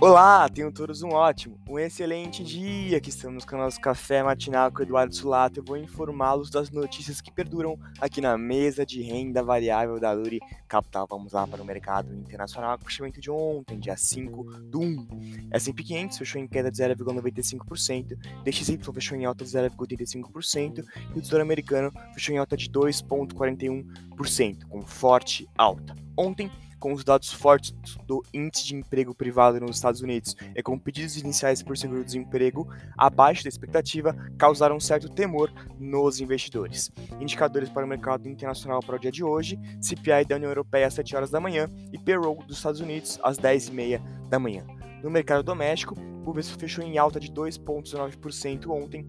Olá, tenham todos um ótimo, um excelente dia que estamos com o nosso café matinal com o Eduardo Sulato. Eu vou informá-los das notícias que perduram aqui na mesa de renda variável da Luri Capital. Vamos lá para o mercado internacional, o fechamento de ontem, dia 5 do 1. S&P 500 fechou em queda de 0,95%, DXY fechou em alta de 0,85% e o Tesouro Americano fechou em alta de 2,41%, com forte alta. Ontem, com os dados fortes do índice de emprego privado nos Estados Unidos e com pedidos iniciais por seguro-desemprego abaixo da expectativa, causaram um certo temor nos investidores. Indicadores para o mercado internacional para o dia de hoje: CPI da União Europeia às 7 horas da manhã e payroll dos Estados Unidos às 10 e meia da manhã. No mercado doméstico, o Bovespa fechou em alta de 2,19% ontem,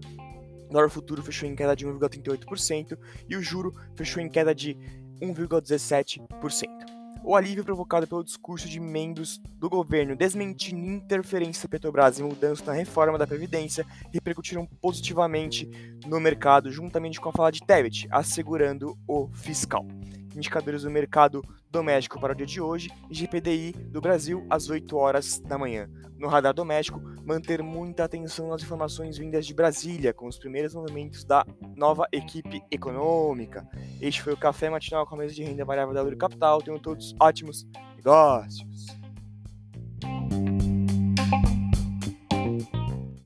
o dólar futuro fechou em queda de 1,38% e o juro fechou em queda de 1,17% o alívio provocado pelo discurso de membros do governo desmentindo interferência da Petrobras e mudança na reforma da Previdência repercutiram positivamente no mercado, juntamente com a fala de Tebet, assegurando o fiscal. Indicadores do mercado doméstico para o dia de hoje e GPDI do Brasil às 8 horas da manhã. No radar doméstico, manter muita atenção nas informações vindas de Brasília, com os primeiros movimentos da nova equipe econômica. Este foi o Café Matinal com a mesa de renda variável da Luro Capital. Tenham todos ótimos negócios.